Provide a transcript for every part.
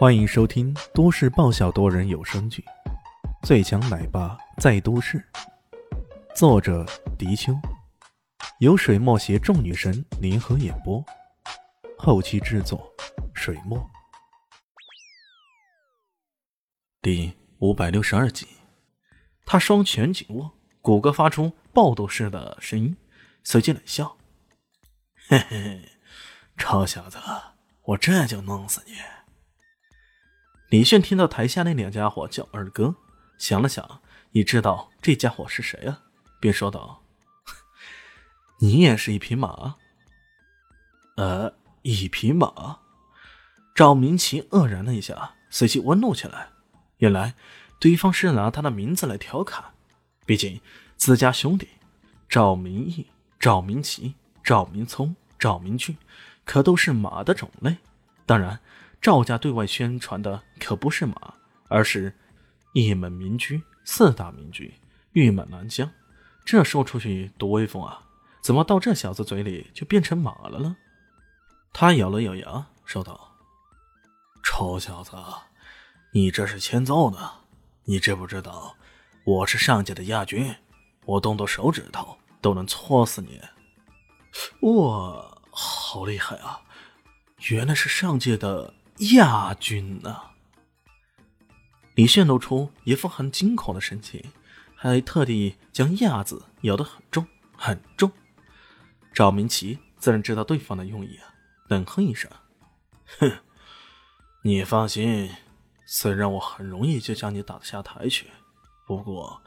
欢迎收听都市爆笑多人有声剧《最强奶爸在都市》，作者：迪秋，由水墨携众女神联合演播，后期制作：水墨。第五百六十二集，他双拳紧握，骨骼发出爆斗似的声音，随即冷笑：“ 嘿嘿，臭小子，我这就弄死你！”李炫听到台下那两家伙叫二哥，想了想，也知道这家伙是谁啊，便说道：“ 你也是一匹马？”“呃，一匹马。”赵明奇愕然了一下，随即温怒起来。原来对方是拿他的名字来调侃，毕竟自家兄弟赵明义、赵明奇、赵明聪、赵明俊，可都是马的种类。当然。赵家对外宣传的可不是马，而是一门名居、四大名居、玉满南疆。这说出去多威风啊！怎么到这小子嘴里就变成马了呢？他咬了咬牙，说道：“臭小子，你这是欠揍呢！你知不知道我是上界的亚军？我动动手指头都能戳死你！哇，好厉害啊！原来是上界的。”亚军呢？李炫露出一副很惊恐的神情，还特地将“亚”字咬得很重很重。赵明奇自然知道对方的用意啊，冷哼一声：“哼，你放心，虽然我很容易就将你打下台去，不过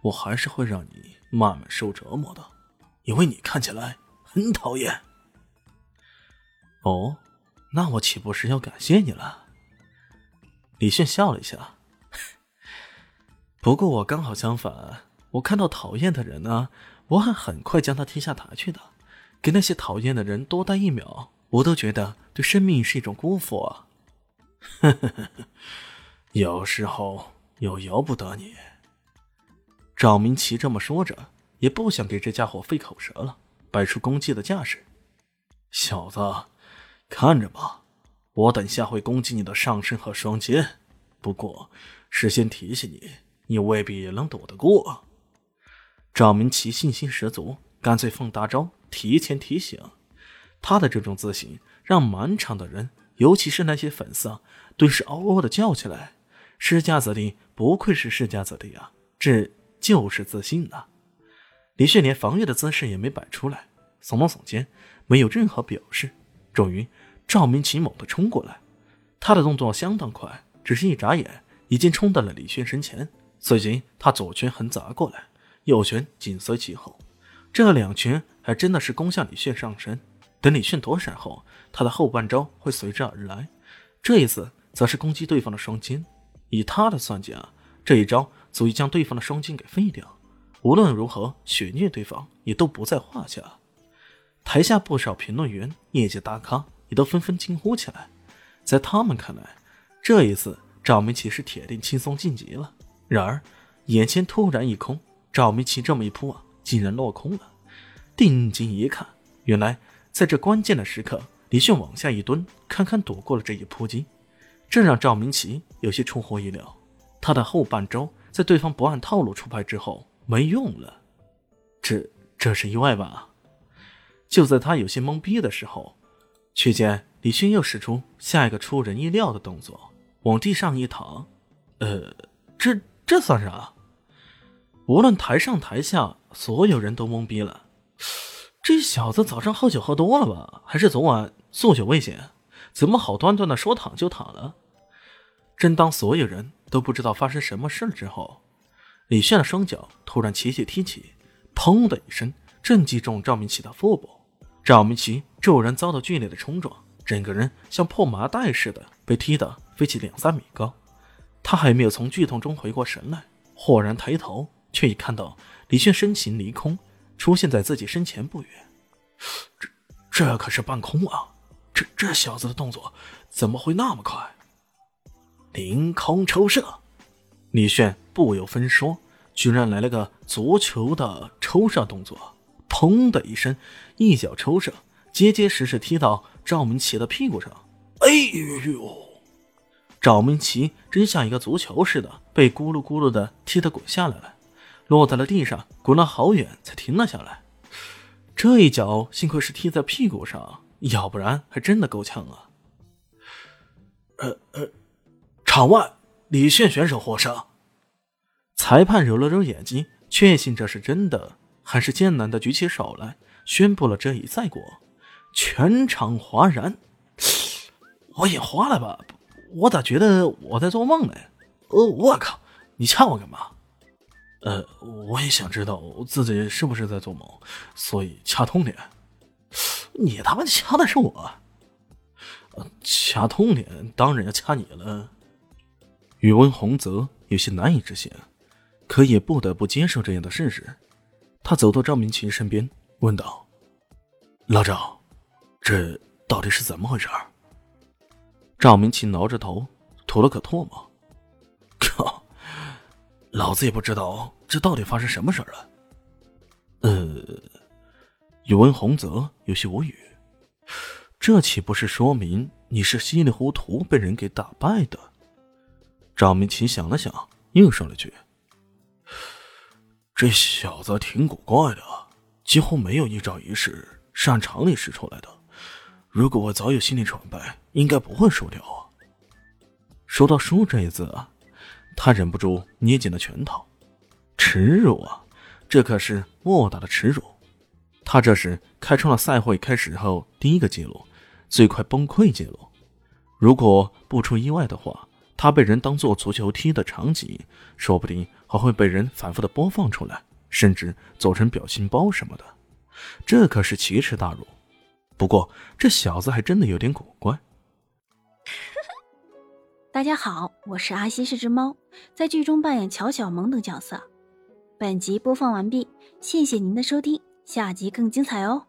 我还是会让你慢慢受折磨的，因为你看起来很讨厌。”哦。那我岂不是要感谢你了？李炫笑了一下。不过我刚好相反，我看到讨厌的人呢，我还很快将他踢下台去的。给那些讨厌的人多待一秒，我都觉得对生命是一种辜负啊！有时候又由不得你。赵明奇这么说着，也不想给这家伙费口舌了，摆出攻击的架势。小子。看着吧，我等下会攻击你的上身和双肩。不过，事先提醒你，你未必能躲得过。赵明奇信心十足，干脆放大招，提前提醒。他的这种自信，让满场的人，尤其是那些粉丝，顿时嗷嗷的叫起来：“世家子弟，不愧是世家子弟啊！这就是自信呐！”李炫连防御的姿势也没摆出来，耸了耸肩，没有任何表示。终于，赵明奇猛地冲过来，他的动作相当快，只是一眨眼，已经冲到了李炫身前。随即，他左拳横砸过来，右拳紧随其后，这两拳还真的是攻向李炫上身。等李炫躲闪后，他的后半招会随之而来，这一次则是攻击对方的双肩。以他的算计啊，这一招足以将对方的双肩给废掉。无论如何，血虐对方也都不在话下。台下不少评论员、业界大咖也都纷纷惊呼起来。在他们看来，这一次赵明奇是铁定轻松晋级了。然而，眼前突然一空，赵明奇这么一扑啊，竟然落空了。定睛一看，原来在这关键的时刻，李迅往下一蹲，堪堪躲过了这一扑击。这让赵明奇有些出乎意料。他的后半招在对方不按套路出牌之后没用了，这这是意外吧？就在他有些懵逼的时候，却见李迅又使出下一个出人意料的动作，往地上一躺。呃，这这算啥？无论台上台下，所有人都懵逼了。这小子早上喝酒喝多了吧？还是昨晚宿酒未醒？怎么好端端的说躺就躺了？正当所有人都不知道发生什么事之后，李炫的双脚突然齐齐踢起，砰的一声，正击中赵明启的腹部。赵明奇骤然遭到剧烈的冲撞，整个人像破麻袋似的被踢得飞起两三米高。他还没有从剧痛中回过神来，豁然抬头，却已看到李炫身形离空，出现在自己身前不远。这这可是半空啊！这这小子的动作怎么会那么快？凌空抽射，李炫不由分说，居然来了个足球的抽射动作。砰的一声，一脚抽射，结结实实踢到赵明奇的屁股上。哎呦！赵明奇真像一个足球似的，被咕噜咕噜的踢得滚下来了，落在了地上，滚了好远才停了下来。这一脚幸亏是踢在屁股上，要不然还真的够呛啊！呃呃，场外李炫选手获胜。裁判揉了揉眼睛，确信这是真的，还是艰难的举起手来，宣布了这一赛果。全场哗然。我眼花了吧？我咋觉得我在做梦呢？呃，我靠！你掐我干嘛？呃，我也想知道自己是不是在做梦，所以掐通点。你他妈掐的是我？掐通点当然要掐你了。宇文洪泽有些难以置信，可也不得不接受这样的事实。他走到赵明琴身边，问道：“老赵。”这到底是怎么回事？赵明琴挠着头，吐了口唾沫。靠！老子也不知道这到底发生什么事了。呃，宇文洪泽有些无语。这岂不是说明你是稀里糊涂被人给打败的？赵明奇想了想，又说了句：“这小子挺古怪的，几乎没有一招一式是按常理使出来的。”如果我早有心理准备，应该不会输掉啊。说到“输”这一字啊，他忍不住捏紧了拳头。耻辱啊，这可是莫大的耻辱。他这是开创了赛会开始后第一个记录，最快崩溃记录。如果不出意外的话，他被人当做足球踢的场景，说不定还会被人反复的播放出来，甚至做成表情包什么的。这可是奇耻大辱。不过这小子还真的有点古怪。大家好，我是阿西，是只猫，在剧中扮演乔小萌等角色。本集播放完毕，谢谢您的收听，下集更精彩哦。